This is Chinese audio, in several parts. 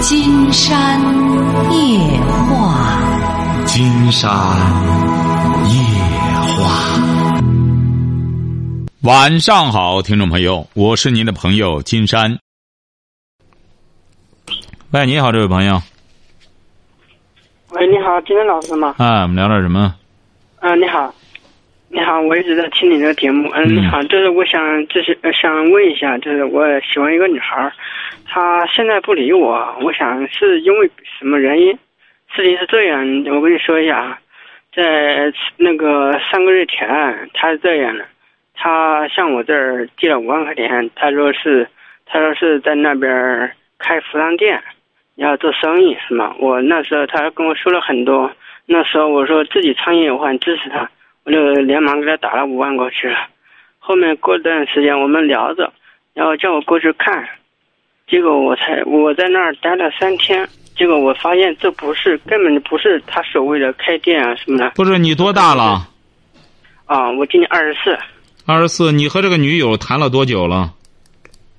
金山夜话，金山夜话。晚上好，听众朋友，我是您的朋友金山。喂，你好，这位朋友。喂，你好，金山老师吗？啊，我们聊点什么？嗯、你好，你好，我一直在听你的节目。嗯、嗯你好，就是我想，就是呃想问一下，就是我喜欢一个女孩他，现在不理我，我想是因为什么原因？事情是这样，我跟你说一下啊，在那个三个月前，她是这样的，她向我这儿借了五万块钱，她说是，她说是在那边开服装店，要做生意是吗？我那时候她跟我说了很多，那时候我说自己创业，我很支持她，我就连忙给她打了五万过去了。后面过段时间我们聊着，然后叫我过去看，结果我才我在那儿待了三天，结果我发现这不是根本就不是他所谓的开店啊什么的不是你多大了？啊！我今年二十四，二十四。你和这个女友谈了多久了？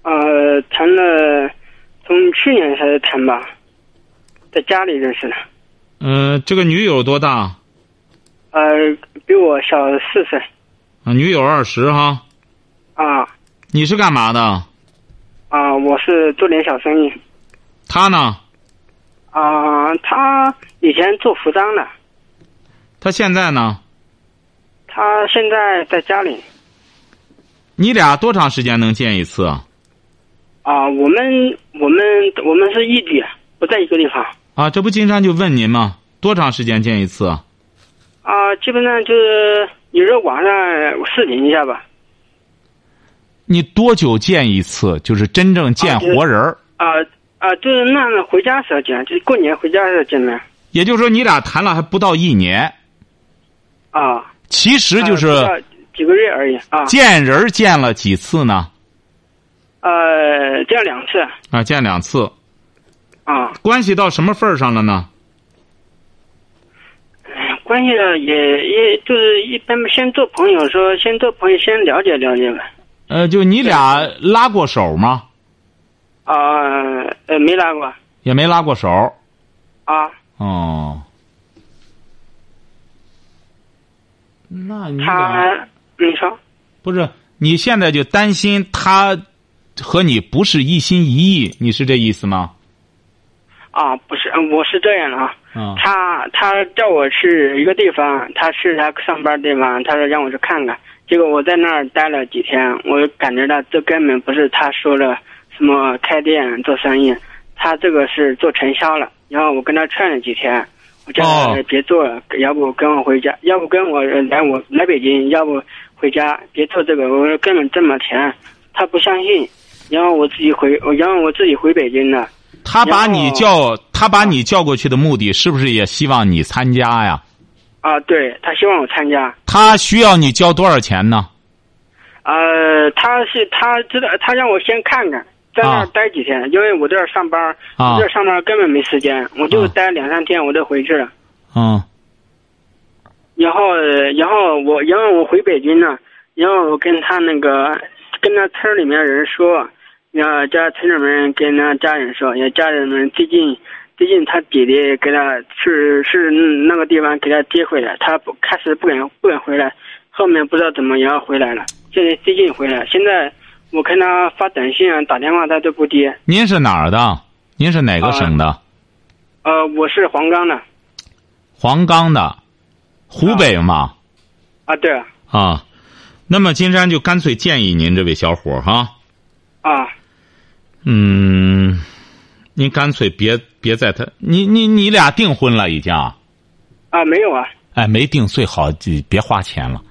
呃，谈了从去年开始谈吧，在家里认识的，嗯、这个女友多大？呃，比我小四岁啊，女友二十哈。啊你是干嘛的？啊！我是做点小生意他呢？啊，他以前做服装的，他现在呢？他现在在家里你俩多长时间能见一次啊？啊。我们我们我们是异地，不在一个地方啊，这不金山就问您吗？多长时间见一次啊？啊。基本上就是有时候晚上视频一下吧。你多久见一次？就是真正见活人儿。啊啊，就是那那回家时候见，就是过年回家时候见面也就是说，你俩谈了还不到一年，啊。其实就是几个月而已啊。见人见了几次呢？呃，见两次啊，见两次，啊。关系到什么份儿上了呢？哎关系了也也就是一般先做朋友，说先做朋友，先了解了解呗。呃，就你俩拉过手吗？啊呃，没拉过也没拉过手。啊。哦。那你俩他你说不是？你现在就担心他和你不是一心一意，你是这意思吗？啊，不是，嗯我是这样的啊。啊他他叫我去一个地方，他是他上班地方，他说让我去看看。结果我在那儿待了几天，我感觉到这根本不是他说的什么开店做生意，他这个是做传销了。然后我跟他劝了几天，我叫他哦别做了，要不跟我回家，要不跟我呃来我来北京，要不回家别做这个。我说根本挣不钱，他不相信。然后我自己回，然后我自己回北京了。他把你叫他把你叫过去的目的，是不是也希望你参加呀？啊，对他希望我参加。他需要你交多少钱呢？呃，他是他知道，他让我先看看，在那儿啊待几天，因为我在这儿上班，啊我这儿上班根本没时间，我就啊待两三天，我就回去了。嗯然后，呃然后我，然后我回北京了，然后我跟他那个，跟他村里面人说，然后叫村里面跟他家人说，也家人们最近，最近他姐姐给他是是那个地方给他接回来，他不开始不敢不敢回来，后面不知道怎么样回来了，现在最近回来，现在我看他发短信啊打电话他都不接，您是哪儿的？您是哪个省的？呃，我是黄冈的，黄冈的，湖北嘛。啊对啊啊，那么金山就干脆建议您这位小伙哈，啊嗯，您干脆别别在他，你你你俩订婚了已经啊？啊没有啊哎，没订最好就别花钱了。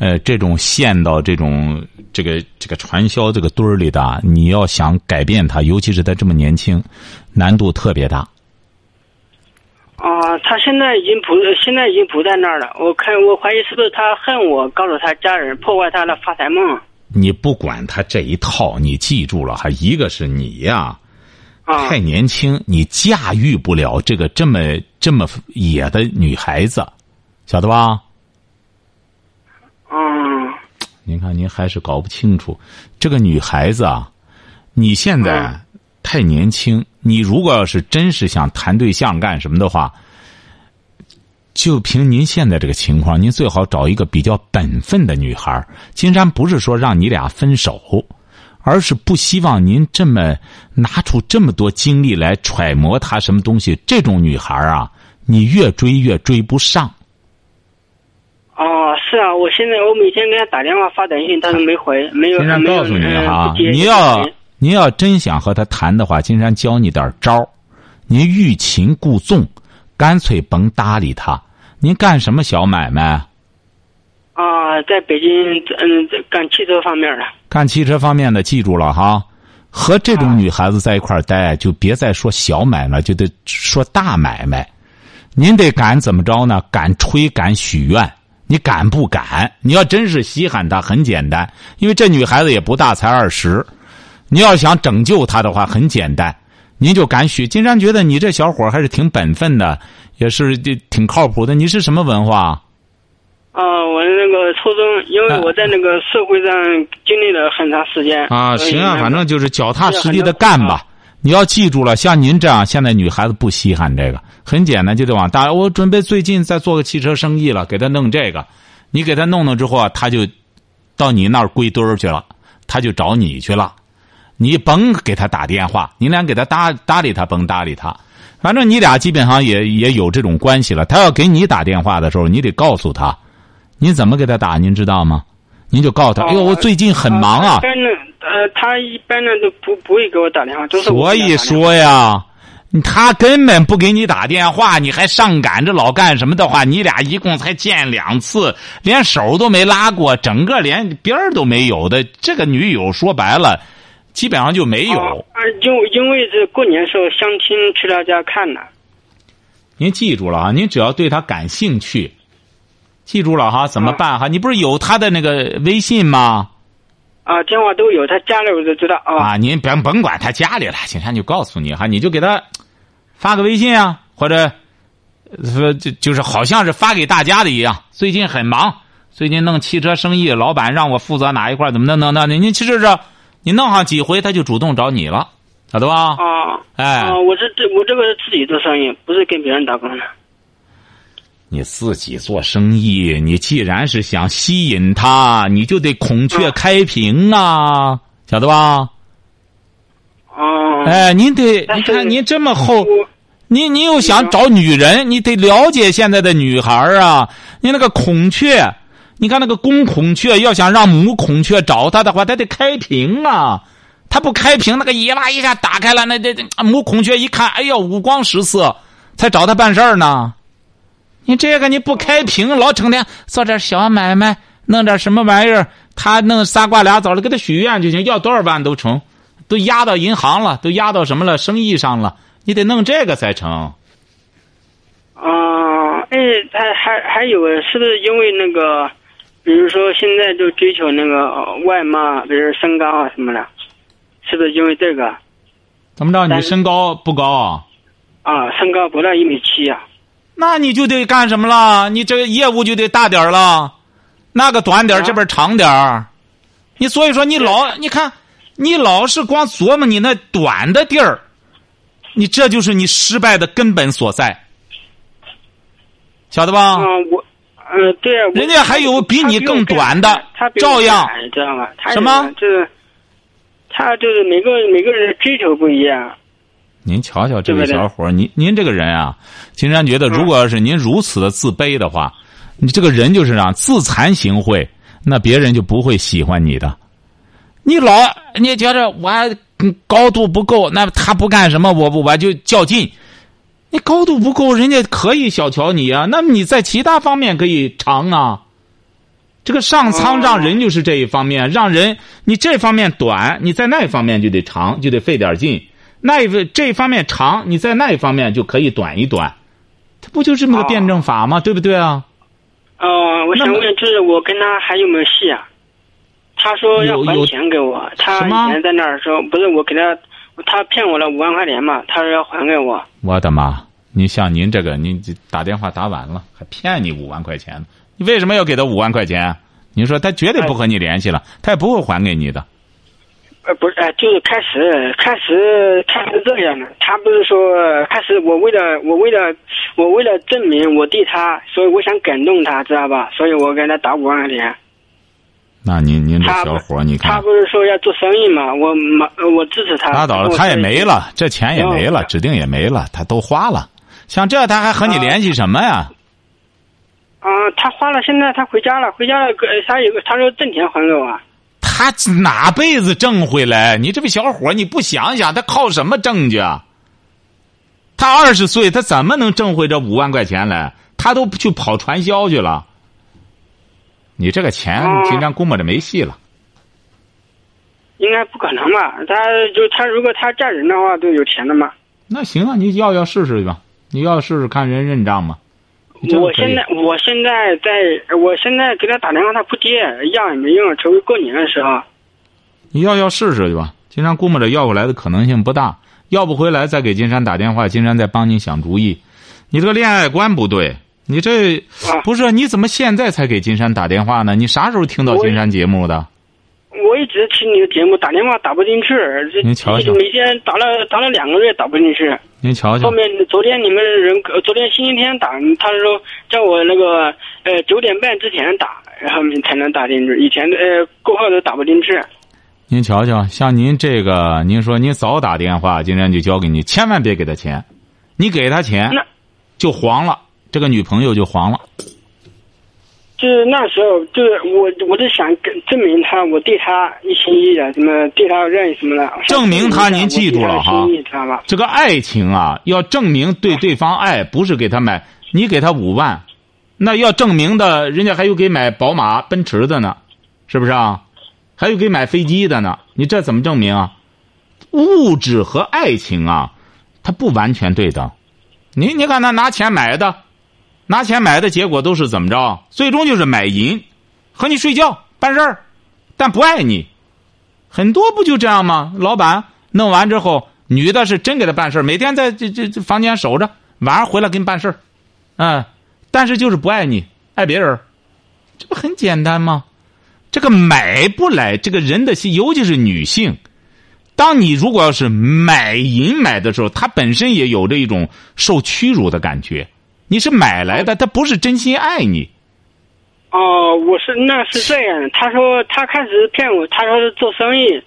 呃，这种陷到这种这个这个传销这个堆儿里的，你要想改变他，尤其是他这么年轻，难度特别大。啊，他现在已经不，现在已经不在那儿了。我看，我怀疑是不是他恨我，告诉他家人，破坏他的发财梦。你不管他这一套，你记住了，还一个是你呀，啊太年轻，你驾驭不了这个这么这么野的女孩子，晓得吧？嗯您看，您还是搞不清楚，这个女孩子啊，你现在太年轻。你如果要是真是想谈对象干什么的话，就凭您现在这个情况，您最好找一个比较本分的女孩。金山不是说让你俩分手，而是不希望您这么拿出这么多精力来揣摩她什么东西。这种女孩啊，你越追越追不上。哦，是啊，我现在我每天给她打电话发短信，但是没回，没有金山告诉你呃哈你要你要真想和她谈的话，金山教你点招儿您欲擒故纵，干脆甭搭理她。您干什么小买卖？啊，在北京嗯干汽车方面的。干汽车方面的，记住了哈。和这种女孩子在一块待，就别再说小买卖，就得说大买卖。您得敢怎么着呢？敢吹，敢许愿。你敢不敢？你要真是稀罕她，很简单，因为这女孩子也不大，才二十。你要想拯救她的话，很简单，您就敢许。金山觉得你这小伙还是挺本分的，也是挺靠谱的。你是什么文化？啊，我那个初中，因为我在那个社会上经历了很长时间啊，行啊，反正就是脚踏实地的干吧。你要记住了，像您这样，现在女孩子不稀罕这个，很简单，就得往大。我准备最近再做个汽车生意了，给她弄这个。你给她弄弄之后啊，她就到你那儿归堆儿去了，她就找你去了。你甭给她打电话，你俩给她搭搭理她，甭搭理她。反正你俩基本上也也有这种关系了。她要给你打电话的时候，你得告诉他，您怎么给他打，您知道吗？您就告诉他，哎呦，我最近很忙啊一。般呢，呃，他一般呢都不不会给我打电话，都是所以说呀，他根本不给你打电话，你还上赶着老干什么的话，你俩一共才见两次，连手都没拉过，整个连边儿都没有的，这个女友说白了，基本上就没有。哦啊，因为因为这过年时候相亲去他家看的。您记住了啊，您只要对他感兴趣，记住了哈，怎么办哈？你不是有他的那个微信吗？啊，电话都有，他家里我都知道啊。啊，您甭甭管他家里了，警察就告诉你哈，你就给他发个微信啊，或者说就就是好像是发给大家的一样。最近很忙，最近弄汽车生意，老板让我负责哪一块，怎么弄弄弄的。您其实是你弄上几回，他就主动找你了，晓得吧？啊哎啊！我这这我这个是自己做生意，不是跟别人打工的。你自己做生意，你既然是想吸引他，你就得孔雀开屏啊，晓得吧？哦。哎，您得，你看您这么厚。我你你又想找女人，你得了解现在的女孩儿啊。你那个孔雀，你看那个公孔雀，要想让母孔雀找他的话，他得开屏啊。他不开屏，那个一拉一下打开了，那这这母孔雀一看，哎呦，五光十色，才找他办事儿呢。你这个你不开屏，老成天做点小买卖，弄点什么玩意儿，他弄仨瓜俩枣的，给他许愿就行，要多少万都成，都压到银行了，都压到什么了，生意上了。你得弄这个才成。啊，哎，还还还有，是不是因为那个，比如说现在就追求那个呃外貌，比如身高啊什么的，是不是因为这个怎么着？你身高不高啊？啊？身高不到一米七啊？那你就得干什么了？你这个业务就得大点儿了，那个短点这边长点儿。你所以说你老你看，你老是光琢磨你那短的地儿，你这就是你失败的根本所在，晓得吧？嗯，我，嗯，对啊，人家还有比你更短的他照样矮知道吗？他什么就是，他就是每个每个人的追求不一样。您瞧瞧这位对不对小伙儿，您您这个人啊，金山觉得，如果要是您如此的自卑的话，你这个人就是让自惭形秽，那别人就不会喜欢你的。你老你觉着我嗯高度不够，那他不干什么，我不我就较劲。你高度不够，人家可以小瞧你啊。那么你在其他方面可以长啊。这个上苍让人就是这一方面，让人你这方面短，你在那方面就得长，就得费点劲。那一个这方面长，你在那一方面就可以短一短，它不就这么个辩证法吗？对不对啊？哦，我想问，就是我跟他还有没有戏啊？他说要还钱给我，他以前在那儿说不是我给他，他骗我了五万块钱嘛，他说要还给我。我的妈！你像您这个，您这打电话打晚了，还骗你五万块钱，你为什么要给他五万块钱？你说他绝对不和你联系了，他也不会还给你的。呃，不是，呃，就是开始，开始，开始这样的。他不是说开始，我为了，我为了，我为了证明我对他，所以我想感动他，知道吧？所以我给他打五万块钱。那您您这小伙，你看他不是说要做生意嘛？我我支持他。拉倒了，他也没了，这钱也没了，嗯指定也没了，他都花了。像这他还和你联系什么呀？啊、他花了，现在他回家了，回家了，呃他有个，他说挣钱还给我啊。他哪辈子挣回来？你这个小伙，你不想想，他靠什么挣去啊？他二十岁，他怎么能挣回这五万块钱来？他都去跑传销去了。你这个钱，哦金山估摸着没戏了。应该不可能吧？他就他如果他嫁人的话，都有钱的嘛。那行啊，你要要试试去吧。你要试试看人认账吗？我现在我现在在，我现在给他打电话，他不接，要也没用，除非过年的时候。你要要试试去吧。金山估摸着要回来的可能性不大，要不回来再给金山打电话，金山再帮你想主意。你这个恋爱观不对，你这啊不是你怎么现在才给金山打电话呢？你啥时候听到金山节目的？我一直听你的节目，打电话打不进去，这您瞧瞧每天打了打了两个月打不进去。您瞧瞧后，面昨天你们人，呃昨天星期天打，他说叫我那个呃九点半之前打，然后才能打进去，以前呃过后都打不进去。您瞧瞧，像您这个，您说您早打电话，今天就交给你，千万别给他钱，你给他钱那就黄了，这个女朋友就黄了。就是那时候，就是我，我就想跟证明他，我对他一心一意的，什么对他认什么的。证明他您记住了哈？这个爱情啊，要证明对对方爱，不是给他买，你给他五万，那要证明的，人家还有给买宝马、奔驰的呢，是不是啊？还有给买飞机的呢，你这怎么证明啊？物质和爱情啊，它不完全对等。你你看他拿钱买的，拿钱买的结果都是怎么着？最终就是买淫，和你睡觉办事儿，但不爱你。很多不就这样吗？老板弄完之后，女的是真给他办事儿每天在这这这房间守着，晚上回来给你办事儿，嗯，但是就是不爱你，爱别人，这不很简单吗？这个买不来，这个人的心，尤其是女性，当你如果要是买淫买的时候，她本身也有着一种受屈辱的感觉。你是买来的，他不是真心爱你。哦，我是那是这样的。他说他开始骗我，他说是做生意。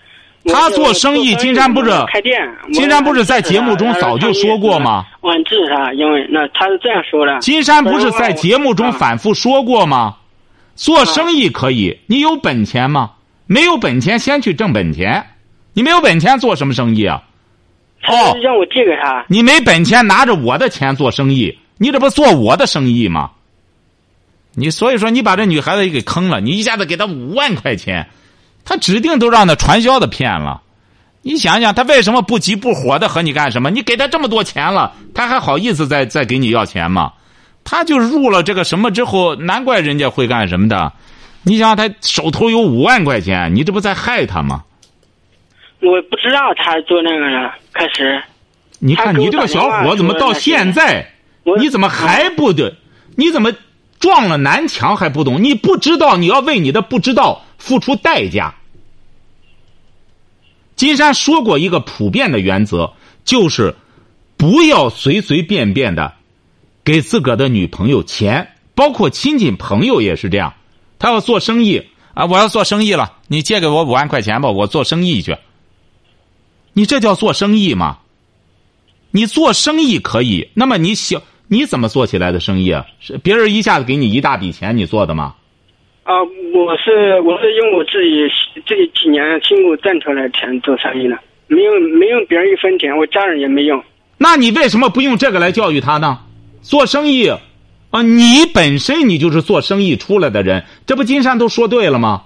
他做生意金山不是开店？金山不是在节目中早就说过吗？我很支持他，因为那他是这样说的。金山不是在节目中反复说过吗？做生意可以，你有本钱吗？没有本钱，先去挣本钱。你没有本钱做什么生意啊？他是让我借给他。你没本钱，拿着我的钱做生意，你这不做我的生意吗？你所以说你把这女孩子也给坑了，你一下子给她五万块钱，她指定都让那传销的骗了。你想想，她为什么不急不火的和你干什么？你给她这么多钱了，她还好意思再再给你要钱吗？她就入了这个什么之后，难怪人家会干什么的。你想她手头有五万块钱，你这不在害她吗？我不知道他做那个了，开始。你看你这个小伙怎么到现在，我你怎么还不对？你怎么撞了南墙还不懂？你不知道你要为你的不知道付出代价。金山说过一个普遍的原则，就是不要随随便便的给自个儿的女朋友钱，包括亲戚朋友也是这样。他要做生意啊，我要做生意了，你借给我五万块钱吧，我做生意去。你这叫做生意吗？你做生意可以，那么你想你怎么做起来的生意啊？是别人一下子给你一大笔钱，你做的吗？啊，我是我是用我自己这几年辛苦挣出来的钱做生意的，没用没用别人一分钱，我家人也没用。那你为什么不用这个来教育他呢？做生意，啊，你本身你就是做生意出来的人，这不金山都说对了吗？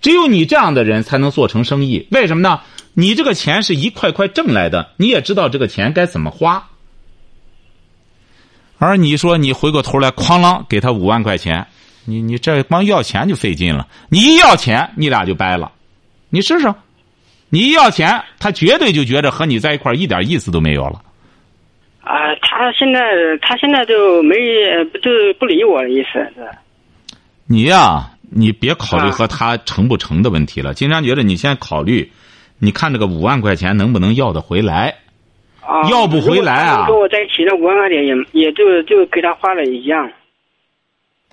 只有你这样的人才能做成生意，为什么呢？你这个钱是一块块挣来的，你也知道这个钱该怎么花。而你说你回过头来哐啷给他五万块钱，你你这光要钱就费劲了。你一要钱，你俩就掰了。你试试，你一要钱，他绝对就觉得和你在一块儿一点意思都没有了。啊，他现在他现在就没就不理我的意思是。你呀、你别考虑啊和他成不成的问题了。经常觉得你先考虑，你看这个五万块钱能不能要得回来？啊，要不回来啊跟我在一起的五万块钱也也就就给他花了一样。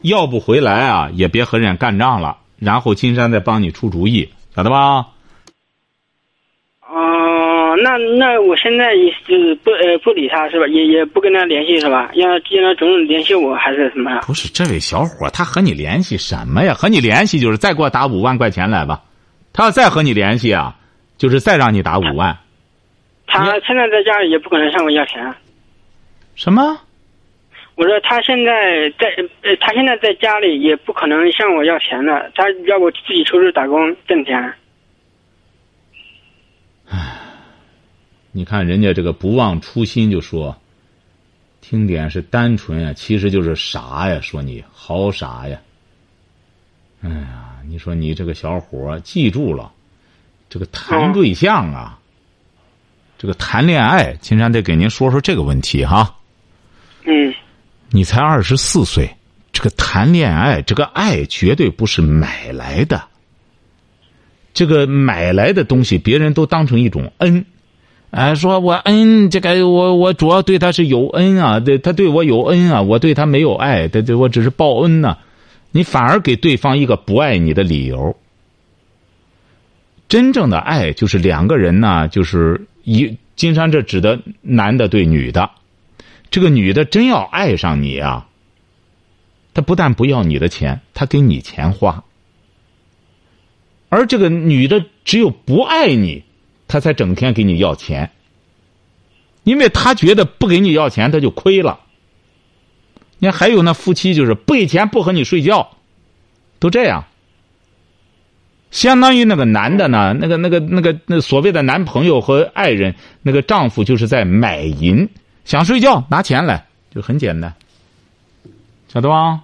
要不回来啊，也别和人家干仗了。然后金山再帮你出主意，晓得吧？哦、那那我现在也是不呃不理他是吧？也也不跟他联系是吧？让他让他总联系我还是什么呀？不是，这位小伙他和你联系什么呀？和你联系就是再给我打五万块钱来吧。他要再和你联系啊，就是再让你打五万。他现在在家里也不可能向我要钱。什么？我说他现在在呃，他现在在家里也不可能向我要钱了，他要不自己出去打工挣钱。唉你看人家这个不忘初心，就说听点是单纯呀，其实就是傻呀。说你好傻呀！哎呀，你说你这个小伙儿记住了，这个谈对象啊，这个谈恋爱，金山得给您说说这个问题哈。嗯你才二十四岁，这个谈恋爱，这个爱绝对不是买来的。这个买来的东西，别人都当成一种恩，哎，说我恩，这个我我主要对他是有恩啊，对他对我有恩啊，我对他没有爱，对对，我只是报恩呢、你反而给对方一个不爱你的理由。真正的爱就是两个人呢，就是一金山这指的男的对女的，这个女的真要爱上你啊，她不但不要你的钱，她给你钱花。而这个女的只有不爱你，她才整天给你要钱，因为她觉得不给你要钱，她就亏了。你看，还有那夫妻就是不给钱不和你睡觉，都这样。相当于那个男的呢，那个那个那个那所谓的男朋友和爱人，那个丈夫就是在买淫，想睡觉拿钱来，就很简单，晓得吧？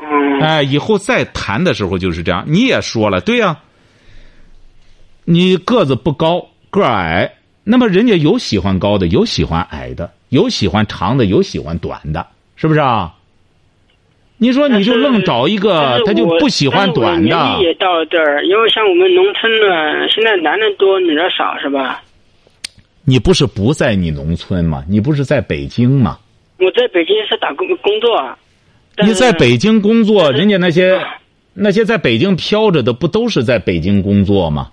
嗯哎，以后再谈的时候就是这样。你也说了，对呀、你个子不高，个儿矮，那么人家有喜欢高的，有喜欢矮的，有喜欢长的，有喜欢短的，是不是啊？你说你就愣找一个，他就不喜欢短的。也到了这儿，因为像我们农村呢，现在男的多，女的少，是吧？你不是不在你农村吗？你不是在北京吗？我在北京是打工工作。但你在北京工作，人家那些那些在北京飘着的，不都是在北京工作吗？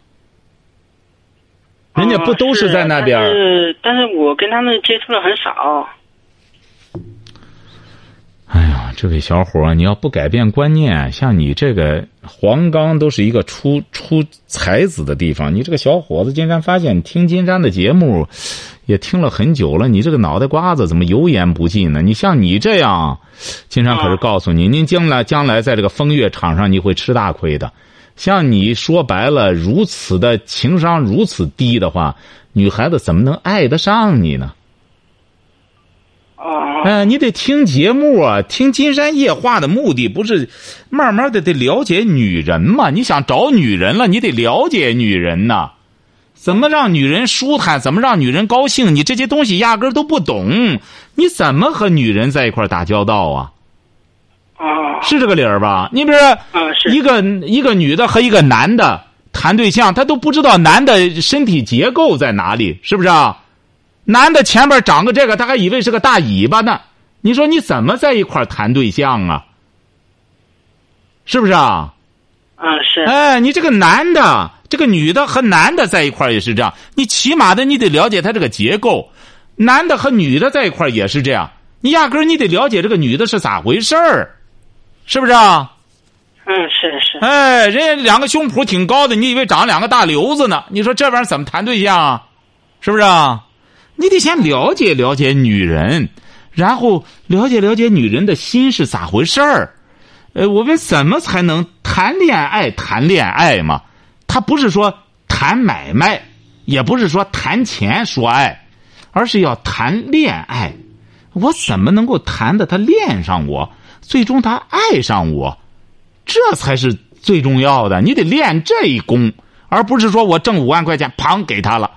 人家不都是在那边儿？但是但是我跟他们接触的很少。哎呀，这位小伙，你要不改变观念，像你这个黄冈都是一个出出才子的地方，你这个小伙子，金山发现听金山的节目，也听了很久了，你这个脑袋瓜子怎么油盐不进呢？你像你这样，金山可是告诉你，您将来将来在这个风月场上你会吃大亏的。像你说白了，如此的情商如此低的话，女孩子怎么能爱得上你呢？哦，哎，你得听节目啊！听《金山夜话》的目的不是慢慢的得了解女人嘛？你想找女人了，你得了解女人呐。怎么让女人舒坦？怎么让女人高兴？你这些东西压根儿都不懂，你怎么和女人在一块儿打交道啊？啊，是这个理儿吧？你比如说，一个一个女的和一个男的谈对象，他都不知道男的身体结构在哪里，是不是啊？男的前边长个这个，他还以为是个大尾巴呢。你说你怎么在一块谈对象啊？是不是啊？啊是。哎，你这个男的，这个女的和男的在一块也是这样，你起码的你得了解他这个结构。男的和女的在一块也是这样，你压根儿你得了解这个女的是咋回事儿，是不是啊？嗯是是。哎，人家两个胸脯挺高的，你以为长两个大瘤子呢？你说这玩意儿怎么谈对象啊？是不是啊？你得先了解了解女人，然后了解了解女人的心是咋回事儿。呃，我们怎么才能谈恋爱？谈恋爱嘛，他不是说谈买卖，也不是说谈钱说爱，而是要谈恋爱。我怎么能够谈的他恋上我，最终他爱上我？这才是最重要的。你得练这一功，而不是说我挣五万块钱，砰给他了。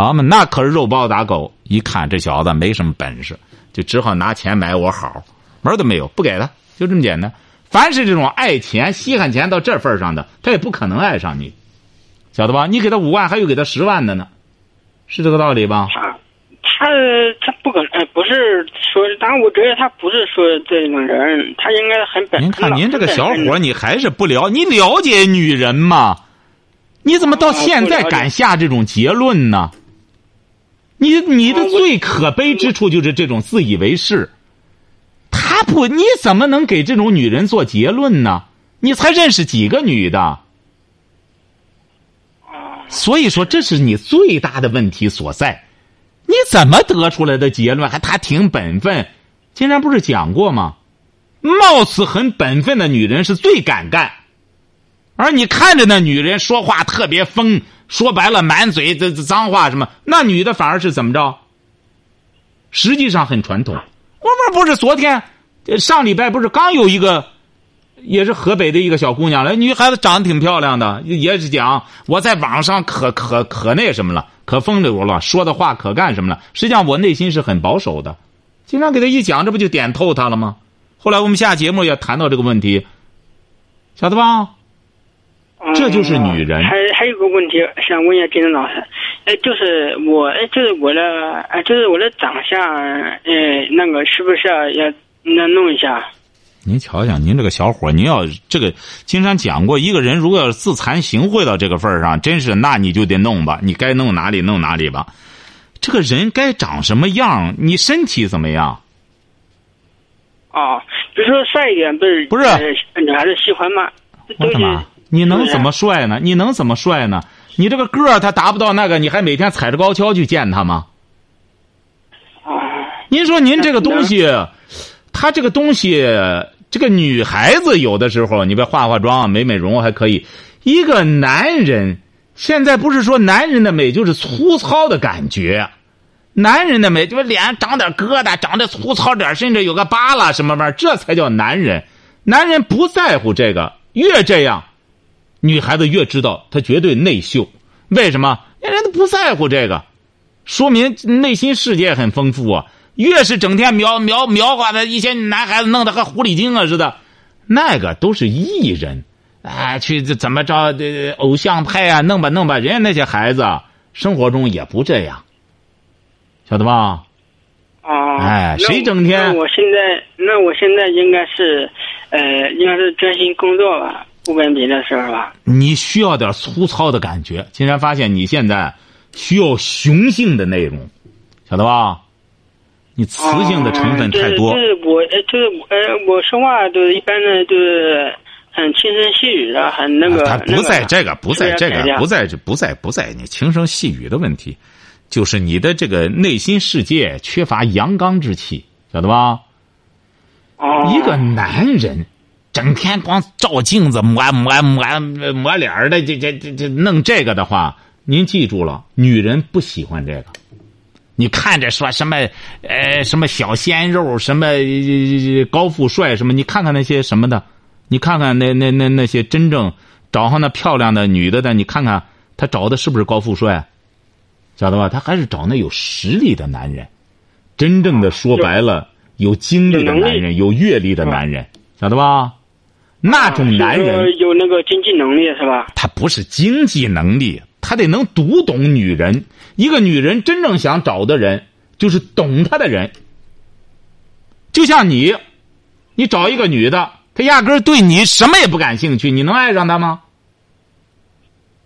好嘛，那可是肉包子打狗。一看这小子没什么本事，就只好拿钱买我好，门都没有，不给他，就这么简单。凡是这种爱钱、稀罕钱到这份儿上的，他也不可能爱上你，晓得吧？你给他五万，还有给他十万的呢，是这个道理吧？他他他不可能，不是说，当然我觉得他不是说这种人，他应该很本。您看您这个小伙，你还是不了，你了解女人吗？你怎么到现在敢下这种结论呢？你你的最可悲之处就是这种自以为是。他不，你怎么能给这种女人做结论呢？你才认识几个女的？所以说，这是你最大的问题所在。你怎么得出来的结论？还他挺本分？今天不是讲过吗？貌似很本分的女人是最敢干，而你看着那女人说话特别疯，说白了满嘴这脏话什么，那女的反而是怎么着？实际上很传统。我们不是昨天，上礼拜不是刚有一个。也是河北的一个小姑娘了，女孩子长得挺漂亮的，也是讲我在网上可可可那什么了，可风流了，说的话可干什么了。实际上我内心是很保守的，经常给她一讲，这不就点透她了吗？后来我们下节目也谈到这个问题，晓得吧？这就是女人。还还有个问题想问一下金正老师，哎，就是我哎，就是我的哎，就是我的长相，哎，那个是不是要那弄一下？您瞧瞧，您这个小伙，您要这个，经常讲过，一个人如果要是自惭形秽到这个份儿上，真是那你就得弄吧，你该弄哪里弄哪里吧。这个人该长什么样？你身体怎么样？哦，比如说帅一点，不是不是女孩子喜欢吗？我干嘛？你能怎么帅呢？你能怎么帅呢？你这个个儿他达不到那个，你还每天踩着高跷去见他吗？您说您这个东西。他这个东西，这个女孩子有的时候，你别化化妆、美美容还可以。一个男人，现在不是说男人的美就是粗糙的感觉，男人的美就是脸长点疙瘩，长得粗糙点，甚至有个疤了什么玩意儿，这才叫男人。男人不在乎这个，越这样，女孩子越知道她绝对内秀。为什么？人家都不在乎这个，说明内心世界很丰富啊。越是整天描描描画的一些男孩子，弄得和狐狸精啊似的，那个都是艺人，哎，去怎么着？这偶像派啊，弄吧弄吧，人家那些孩子生活中也不这样，晓得吧？哦，哎，谁整天？那我现在，那我现在应该是，呃，应该是专心工作吧，不跟别的事儿吧。你需要点粗糙的感觉，竟然发现你现在需要雄性的内容，晓得吧？你雌性的成分太多。就是我，就是呃，我说话都一般的，就是很轻声细语的，很那个。他不在这个，不在这个，不在这，不在不在你轻声细语的问题，就是你的这个内心世界缺乏阳刚之气，晓得吧？哦。一个男人，整天光照镜子抹抹抹抹脸的，这这这这弄这个的话，您记住了，女人不喜欢这个。你看着说什么？呃，什么小鲜肉，什么高富帅，什么？你看看那些什么的，你看看那那那那些真正找上那漂亮的女的的，你看看他找的是不是高富帅？晓得吧？他还是找那有实力的男人，真正的说白了，有经历的男人，有阅历的男人，晓得吧？那种男人有那个经济能力是吧？他不是经济能力，他得能读懂女人。一个女人真正想找的人，就是懂她的人。就像你，你找一个女的，她压根儿对你什么也不感兴趣，你能爱上她吗？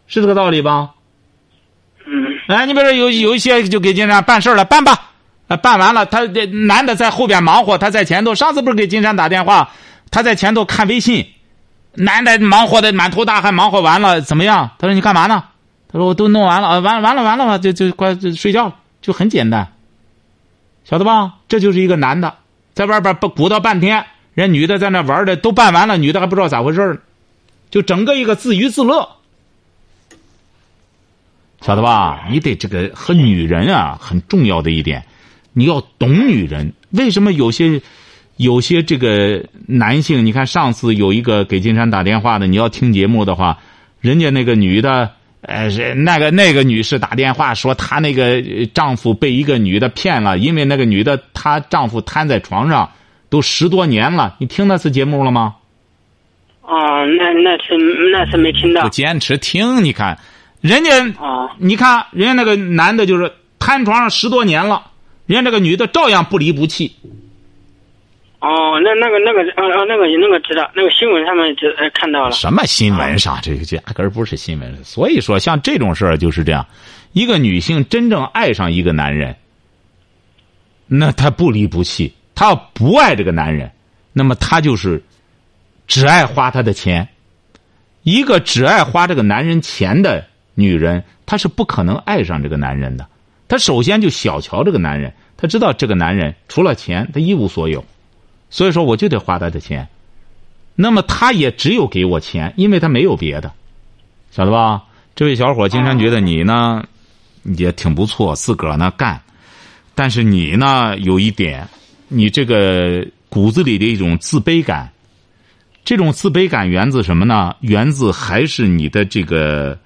是这个道理吧？嗯。哎，你比如说有有一些就给金山办事了，办吧，办完了，他这男的在后边忙活，他在前头。上次不是给金山打电话，他在前头看微信，男的忙活的满头大汗，忙活完了怎么样？他说你干嘛呢？他说：“我都弄完了啊，完了完了完了，就就快就睡觉了，就很简单，晓得吧？这就是一个男的在外边不鼓捣半天，人女的在那玩的都办完了，女的还不知道咋回事就整个一个自娱自乐，晓得吧？你得这个和女人啊很重要的一点，你要懂女人。为什么有些有些这个男性？你看上次有一个给金山打电话的，你要听节目的话，人家那个女的。”呃，是那个那个女士打电话说，她那个丈夫被一个女的骗了，因为那个女的她丈夫瘫在床上都十多年了。你听那次节目了吗？哦，那那次那次没听到。不坚持听，你看，人家啊你看人家那个男的，就是瘫床上十多年了，人家这个女的照样不离不弃。哦，那那个那个呃呃那个那个知道，那个新闻上面知呃看到了。什么新闻上，这个压根儿不是新闻。所以说，像这种事儿就是这样，一个女性真正爱上一个男人，那她不离不弃；她要不爱这个男人，那么她就是只爱花他的钱。一个只爱花这个男人钱的女人，她是不可能爱上这个男人的。她首先就小瞧这个男人，她知道这个男人除了钱，他一无所有，所以说我就得花他的钱。那么他也只有给我钱，因为他没有别的，晓得吧？这位小伙经常觉得你呢也挺不错，自个儿呢干，但是你呢有一点，你这个骨子里的一种自卑感，这种自卑感源自什么呢？源自还是你的这个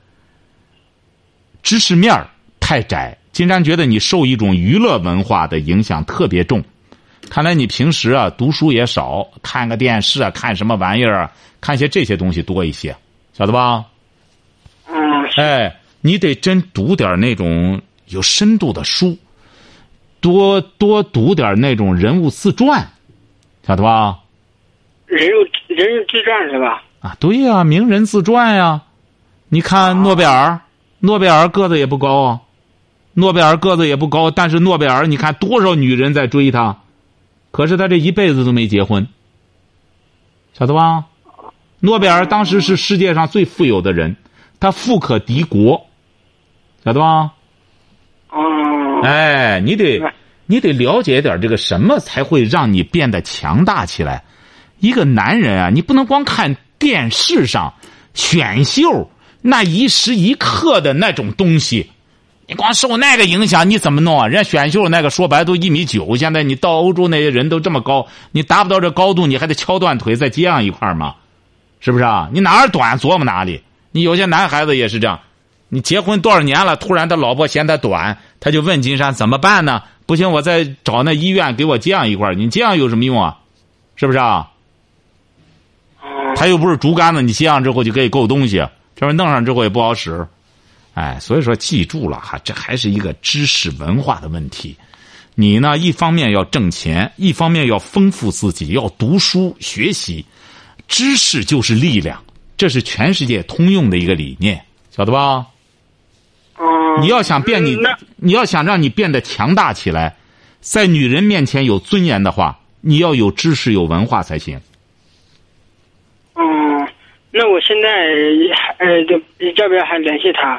知识面太窄，经常觉得你受一种娱乐文化的影响特别重。看来你平时啊读书也少，看个电视啊，看什么玩意儿啊，看些这些东西多一些，晓得吧？嗯，哎，你得真读点那种有深度的书，多多读点那种人物自传，晓得吧？人物人物自传是吧？啊，对呀、名人自传呀、你看诺贝尔，诺贝尔个子也不高啊，诺贝尔个子也不高，但是诺贝尔你看多少女人在追他，可是他这一辈子都没结婚，晓得吧？诺贝尔当时是世界上最富有的人，他富可敌国，晓得吧？哦，哎，你得哎你得了解点这个什么才会让你变得强大起来。一个男人啊，你不能光看电视上选秀那一时一刻的那种东西，你光受那个影响，你怎么弄啊？人家选秀那个说白都一米九，现在你到欧洲那些人都这么高，你达不到这高度，你还得敲断腿再接上一块儿吗？是不是啊？你哪儿短琢磨哪里。你有些男孩子也是这样，你结婚多少年了，突然他老婆嫌他短，他就问金山怎么办呢？不行，我再找那医院给我接上一块儿你接上有什么用啊？是不是啊？哦，他又不是竹竿子，你接上之后就可以够东西，这玩意弄上之后也不好使。哎，所以说记住了哈，这还是一个知识文化的问题。你呢，一方面要挣钱，一方面要丰富自己，要读书学习。知识就是力量，这是全世界通用的一个理念，晓得吧？哦，你要想变你你要想让你变得强大起来，在女人面前有尊严的话，你要有知识有文化才行。嗯，那我现在还呃，就要不要还联系他？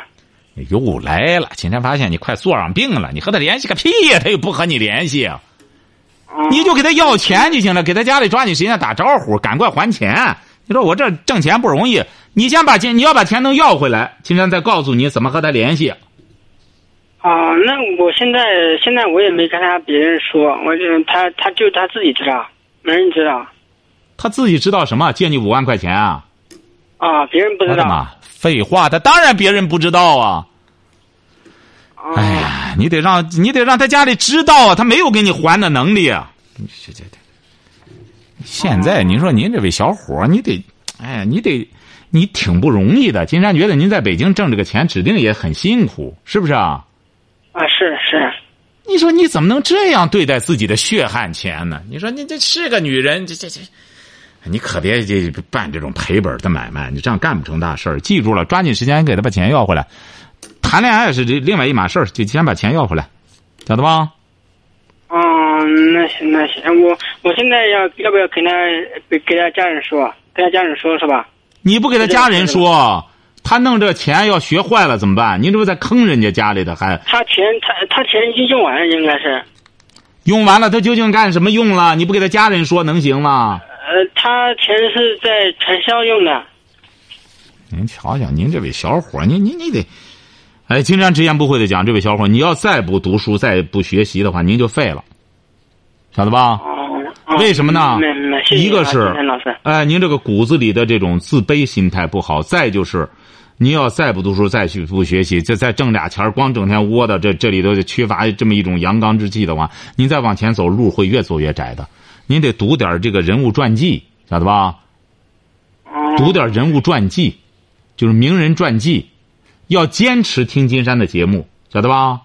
又来了！今天发现你快坐上病了，你和他联系个屁呀、他又不和你联系，你就给他要钱就行了，给他家里抓紧时间打招呼，赶快还钱。你说我这挣钱不容易，你先把钱，你要把钱能要回来，今天再告诉你怎么和他联系。啊，那我现在现在我也没跟他别人说，我就他他就他自己知道，没人知道他自己知道什么？借你五万块钱啊？啊，别人不知道。我的妈！废话，他当然别人不知道啊。哦哎呀，你得让你得让他家里知道啊，他没有给你还的能力啊。你这这这，现在您说您这位小伙儿，你得，哎呀，你得，你挺不容易的。金山觉得您在北京挣这个钱，指定也很辛苦，是不是啊？啊，是是，你说你怎么能这样对待自己的血汗钱呢？你说你这是个女人，这这这，你可别这办这种赔本的买卖，你这样干不成大事儿。记住了，抓紧时间给他把钱要回来。谈恋爱是这另外一码事儿，就先把钱要回来，晓得吧？嗯，那行那行，我我现在要要不要跟他给给他家人说？跟他家人说是吧？你不给他家人说，他弄这钱要学坏了怎么办？你这不在坑人家家里的，还他钱他他钱已经用完了，应该是。用完了，他究竟干什么用了？你不给他家人说，能行吗？呃，他钱是在传销用的。您瞧瞧，您这位小伙您您你你得，哎，金山直言不讳的讲，这位小伙，你要再不读书，再不学习的话，您就废了，晓得吧？哦，哦为什么呢一个是。哎，您这个骨子里的这种自卑心态不好，再就是，您要再不读书，再去不学习，这再挣俩钱儿光整天窝到这这里头，缺乏这么一种阳刚之气的话，您再往前走，路会越走越窄的。您得读点这个人物传记，晓得吧？哦读点人物传记，就是名人传记，要坚持听金山的节目，晓得吧？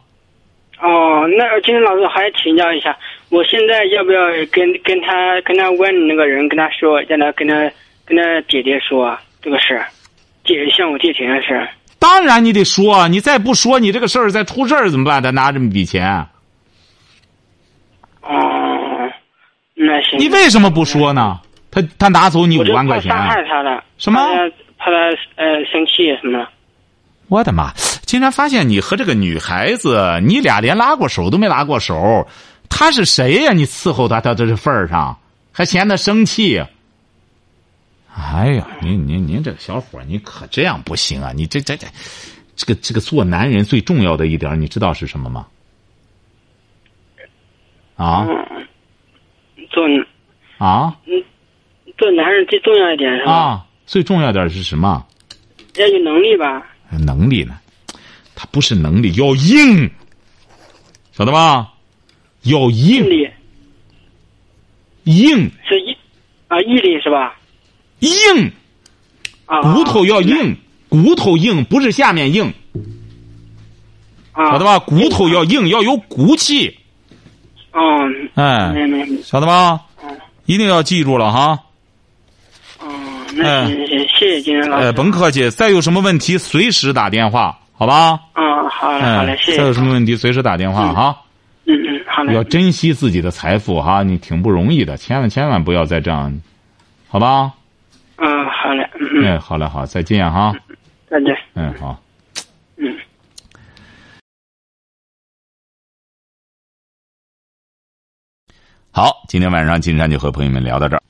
哦，那金山老师还请教一下，我现在要不要跟跟他跟他问那个人跟他说，让他跟他跟他姐姐说这个事儿，借向我借钱的事儿。当然你得说，你再不说，你这个事儿再出事儿怎么办？他拿这么笔钱，哦，那行。你为什么不说呢？他他拿走你五万块钱怕伤，害他了。什么怕他呃生气什么的。我的妈！竟然发现你和这个女孩子，你俩连拉过手都没拉过手，他是谁呀？你伺候他到这份儿上，还嫌他生气。哎呀，您您您这个小伙儿，你可这样不行啊！你这这这，这个这个做男人最重要的一点，你知道是什么吗？啊嗯，做啊做男人最重要一点是吧？啊！最重要点是什么？要有能力吧。能力呢？他不是能力，要硬，晓得吧？要毅硬力硬是硬啊，毅力是吧？硬，啊，骨头要硬，骨头硬不是下面硬，啊，晓得吧？骨头要硬，要有骨气，嗯，哎，晓得吧嗯？一定要记住了哈！哦，那行行，谢谢金山老师。哎，甭客气，再有什么问题随时打电话，好吧？嗯，好嘞，好嘞，哎，谢谢。再有什么问题随时打电话哈。嗯嗯，好嘞。要珍惜自己的财富哈，你挺不容易的，千万千万不要再这样，好吧？嗯，好嘞，嗯嗯，哎，好嘞，好，再见哈。再见。嗯，好。嗯。好，今天晚上金山就和朋友们聊到这儿。